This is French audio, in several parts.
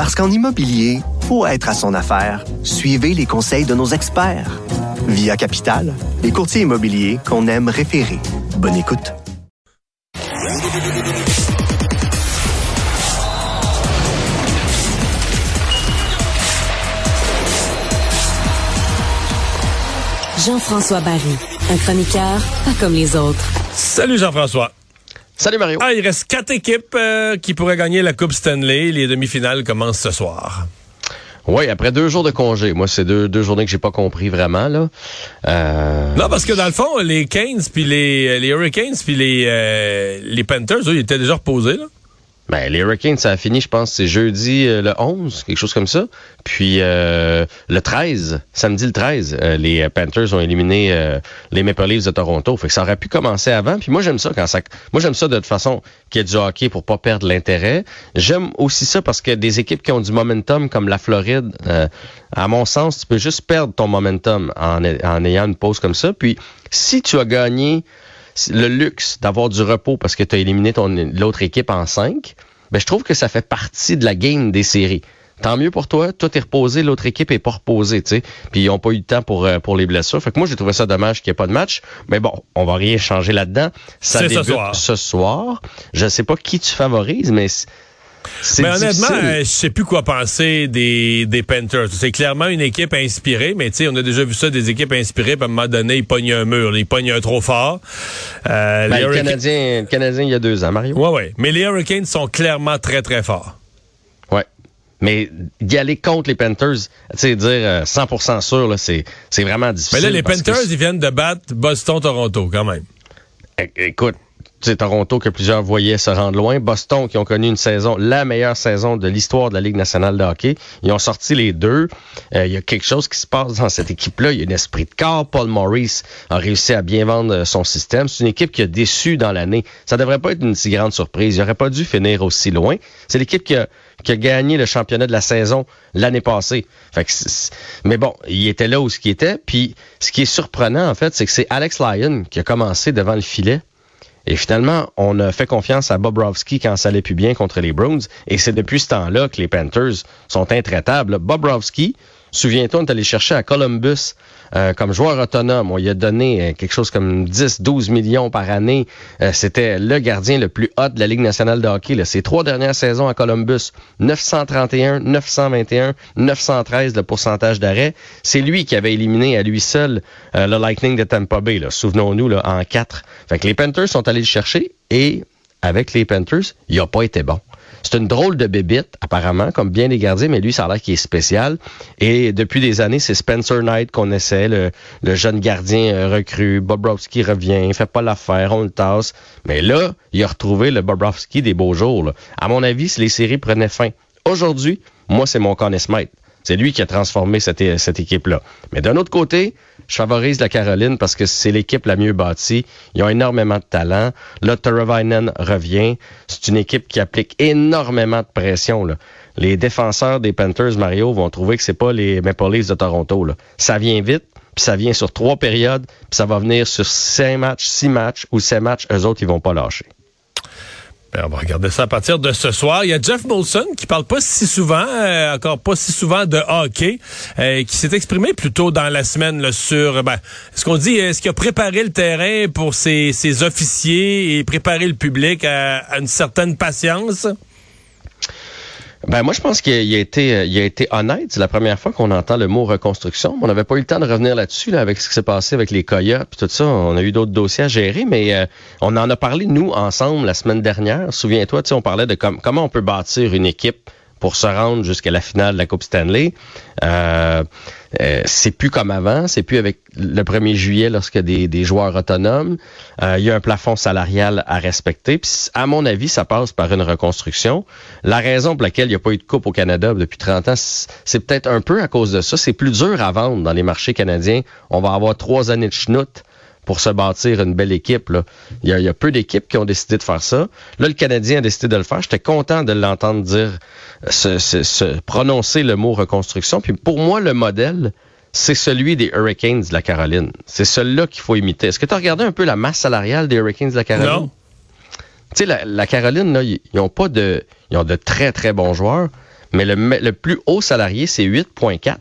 Parce qu'en immobilier, pour être à son affaire, suivez les conseils de nos experts. Via Capital, les courtiers immobiliers qu'on aime référer. Bonne écoute. Jean-François Barry, un chroniqueur pas comme les autres. Salut Jean-François. Salut Mario. Ah, il reste quatre équipes euh, qui pourraient gagner la Coupe Stanley. Les demi-finales commencent ce soir. Oui, après deux jours de congé. Moi, c'est deux, deux journées que j'ai pas compris vraiment. là. Euh... Non, parce que dans le fond, les Canes puis les, les Hurricanes puis les, euh, les Panthers, eux, ils étaient déjà reposés. Là. Ben, les Hurricanes, ça a fini, je pense, c'est jeudi euh, le 11, quelque chose comme ça. Puis euh, le 13, samedi le 13, euh, les Panthers ont éliminé les Maple Leafs de Toronto. Fait que ça aurait pu commencer avant. Puis moi, j'aime ça quand ça. Moi, j'aime ça de toute façon qu'il y ait du hockey pour pas perdre l'intérêt. J'aime aussi ça parce que des équipes qui ont du momentum comme la Floride, à mon sens, tu peux juste perdre ton momentum en, en ayant une pause comme ça. Puis si tu as gagné le luxe d'avoir du repos parce que tu as éliminé ton l'autre équipe en 5, ben je trouve que ça fait partie de la game des séries. Tant mieux pour toi, toi t'es reposé, l'autre équipe est pas reposée, tu sais. Puis ils ont pas eu de temps pour euh, pour les blessures. Fait que moi j'ai trouvé ça dommage qu'il n'y ait pas de match. Mais bon, on va rien changer là-dedans. Ça C'est ce débute soir. ce soir. Je sais pas qui tu favorises, mais Mais honnêtement, euh, je sais plus quoi penser des, des Panthers. C'est clairement une équipe inspirée, mais tu on a déjà vu ça, des équipes inspirées, puis à un moment donné, ils pognent un mur, ils pognent un trop fort. Euh, Ben, les le, Canadien, le Canadien, il y a deux ans, Mario. Ouais, ouais. Mais les Hurricanes sont clairement très, très forts. Ouais. Mais d'y aller contre les Panthers, tu sais, dire euh, 100% sûr, là, c'est, c'est vraiment difficile. Mais là, les que Panthers, ils viennent de battre Boston-Toronto, quand même. É- Écoute, c'est Toronto que plusieurs voyaient se rendre loin. Boston qui ont connu une saison, la meilleure saison de l'histoire de la Ligue nationale de hockey. Ils ont sorti les deux. Euh, Il y a quelque chose qui se passe dans cette équipe-là. Il y a un esprit de corps. Paul Maurice a réussi à bien vendre euh, son système. C'est une équipe qui a déçu dans l'année. Ça devrait pas être une si grande surprise. Il aurait pas dû finir aussi loin. C'est l'équipe qui a, gagné le championnat de la saison l'année passée. Fait mais bon, il était là où ce qui était. Puis ce qui est surprenant, en fait, c'est que c'est Alex Lyon qui a commencé devant le filet. Et finalement, on a fait confiance à Bobrovski quand ça allait plus bien contre les Bruins. Et c'est depuis ce temps-là que les Panthers sont intraitables. Bobrovski, souviens-toi, on est allé chercher à Columbus euh, comme joueur autonome. On lui a donné euh, quelque chose comme 10-12 millions par année. Euh, C'était le gardien le plus hot de la Ligue nationale de hockey. Là. Ses trois dernières saisons à Columbus, 931, 921, 913 le pourcentage d'arrêt. C'est lui qui avait éliminé à lui seul le Lightning de Tampa Bay. Souvenons-nous, en quatre. Fait que les Panthers sont allés le chercher et avec les Panthers, il n'a pas été bon. C'est une drôle de bébite, apparemment, comme bien les gardiens, mais lui, ça a l'air qu'il est spécial. Et depuis des années, c'est Spencer Knight qu'on essaie, le, jeune gardien euh, recru. Bobrovski revient, il fait pas l'affaire, on le tasse. Mais là, il a retrouvé le Bobrovski des beaux jours. À mon avis, si les séries prenaient fin aujourd'hui, moi, c'est mon Conn. C'est lui qui a transformé cette, équipe-là. Mais d'un autre côté, je favorise la Caroline parce que c'est l'équipe la mieux bâtie. Ils ont énormément de talent. Là, Taravainen revient. C'est une équipe qui applique énormément de pression. Les défenseurs des Panthers, Mario, vont trouver que c'est pas les Maple Leafs de Toronto. Ça vient vite, puis ça vient sur trois périodes, puis ça va venir sur cinq matchs, six matchs ou sept matchs. Eux autres, ils vont pas lâcher. Ben, on va regarder ça à partir de ce soir. Il y a Jeff Molson qui parle pas si souvent, euh, encore pas si souvent de hockey, euh, qui s'est exprimé plus tôt dans la semaine là, sur, ben, est-ce qu'on dit, est-ce qu'il a préparé le terrain pour ses, ses officiers et préparé le public à une certaine patience? Ben moi je pense qu'il a, été a été honnête. C'est la première fois qu'on entend le mot reconstruction. On n'avait pas eu le temps de revenir là-dessus là, avec ce qui s'est passé avec les Coyotes puis tout ça. On a eu d'autres dossiers à gérer, mais euh, on en a parlé nous ensemble la semaine dernière. Souviens-toi, on parlait de com- comment on peut bâtir une équipe pour se rendre jusqu'à la finale de la Coupe Stanley. Euh, euh, c'est plus comme avant, c'est plus avec le 1er juillet a des, des joueurs autonomes. Euh, il y a un plafond salarial à respecter. Puis, à mon avis, ça passe par une reconstruction. La raison pour laquelle il n'y a pas eu de coupe au Canada depuis 30 ans, c'est peut-être un peu à cause de ça. C'est plus dur à vendre dans les marchés canadiens. On va avoir trois années de schnout pour se bâtir une belle équipe. Là. Il, y a, peu d'équipes qui ont décidé de faire ça. Là, le Canadien a décidé de le faire. J'étais content de l'entendre dire, se, prononcer le mot reconstruction. Puis pour moi, le modèle, c'est celui des Hurricanes de la Caroline. C'est celui-là qu'il faut imiter. Est-ce que tu as regardé un peu la masse salariale des Hurricanes de la Caroline? Non. Tu sais, la, Caroline, là, ils ont pas de. Ils ont de très, très bons joueurs, mais le, le plus haut salarié, c'est 8,4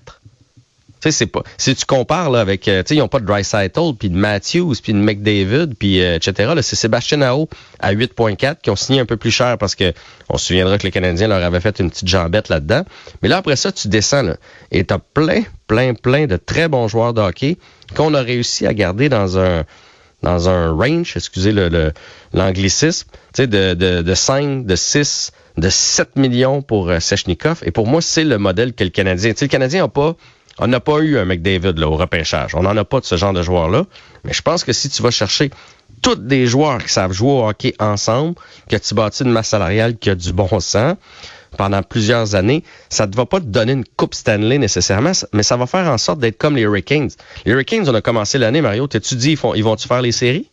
sais, c'est pas. Si tu compares là, avec, euh, tu sais, ils n'ont pas de Dreisaitl, puis de Matthews, puis de McDavid, puis euh, etc. c'est Sébastien Nao à 8.4 qui ont signé un peu plus cher parce que on se souviendra que les Canadiens leur avaient fait une petite jambette là-dedans. Mais là après ça, tu descends là, et t'as plein, plein, plein de très bons joueurs de hockey qu'on a réussi à garder dans un dans un range, excusez le l'anglicisme, tu sais, de, de, de 5, de 6, de 7 millions pour euh, Sechnikov. Et pour moi, c'est le modèle que le Canadien. Tu sais, le Canadien n'a pas on n'a pas eu un McDavid là, au repêchage. On n'en a pas de ce genre de joueur-là. Mais je pense que si tu vas chercher tous des joueurs qui savent jouer au hockey ensemble, que tu bâtis une masse salariale qui a du bon sens pendant plusieurs années, ça ne va pas te donner une Coupe Stanley nécessairement, mais ça va faire en sorte d'être comme les Hurricanes. Les Hurricanes, on a commencé l'année, Mario, t'as-tu dit, ils, ils vont-tu faire les séries?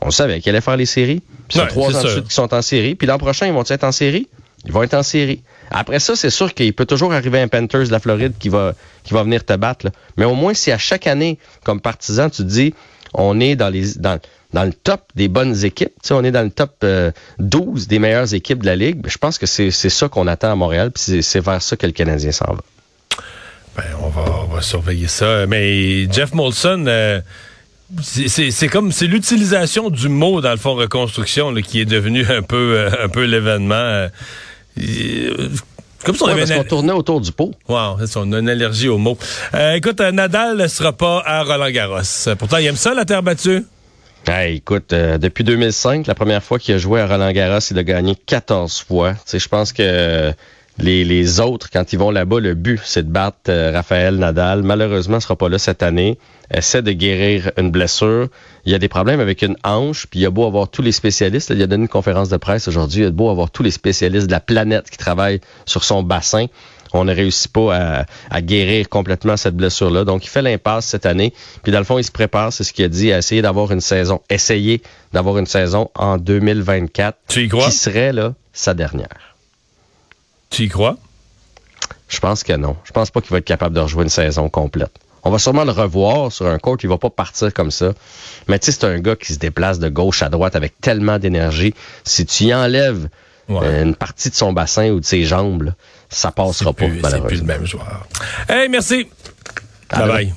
On savait qu'ils allaient faire les séries. Puis c'est trois ans de suite qui sont en série. Puis l'an prochain, ils vont être en série? Ils vont être en série. Après ça, c'est sûr qu'il peut toujours arriver un Panthers de la Floride qui va, qui va venir te battre. Mais au moins, si à chaque année, comme partisan, tu te dis, on est dans dans, le top des bonnes équipes, on est dans le top 12 euh, des meilleures équipes de la Ligue, ben, je pense que c'est ça qu'on attend à Montréal, puis c'est vers ça que le Canadien s'en va. Ben, on va, surveiller ça. Mais Jeff Molson, euh, c'est comme c'est l'utilisation du mot dans le fond reconstruction qui est devenu un peu euh, un peu l'événement. Euh, comme si on avait parce tournait autour du pot. Wow, on a une allergie aux mots. Euh, écoute, euh, Nadal ne sera pas à Roland Garros. Pourtant, il aime ça, la terre battue. Écoute, depuis 2005, la première fois qu'il a joué à Roland Garros, il a gagné 14 fois. je pense que les, les, autres, quand ils vont là-bas, le but, c'est de battre euh, Raphaël Nadal. Malheureusement, il ne sera pas là cette année. Essaie de guérir une blessure. Il y a des problèmes avec une hanche, puis il y a beau avoir tous les spécialistes. il a donné une conférence de presse aujourd'hui. Il y a beau avoir tous les spécialistes de la planète qui travaillent sur son bassin. On ne réussit pas à, à guérir complètement cette blessure-là. Donc, il fait l'impasse cette année. Puis, dans le fond, il se prépare, c'est ce qu'il a dit, à essayer d'avoir une saison, essayer d'avoir une saison en 2024. Tu y crois? Qui serait, là, sa dernière. Tu y crois? Je pense que non. Je pense pas qu'il va être capable de rejouer une saison complète. On va sûrement le revoir sur un court. Il va pas partir comme ça. Mais tu sais, c'est un gars qui se déplace de gauche à droite avec tellement d'énergie. Si tu y enlèves euh, une partie de son bassin ou de ses jambes, ça passera pas, C'est plus le même joueur. Hey, merci. bye bye.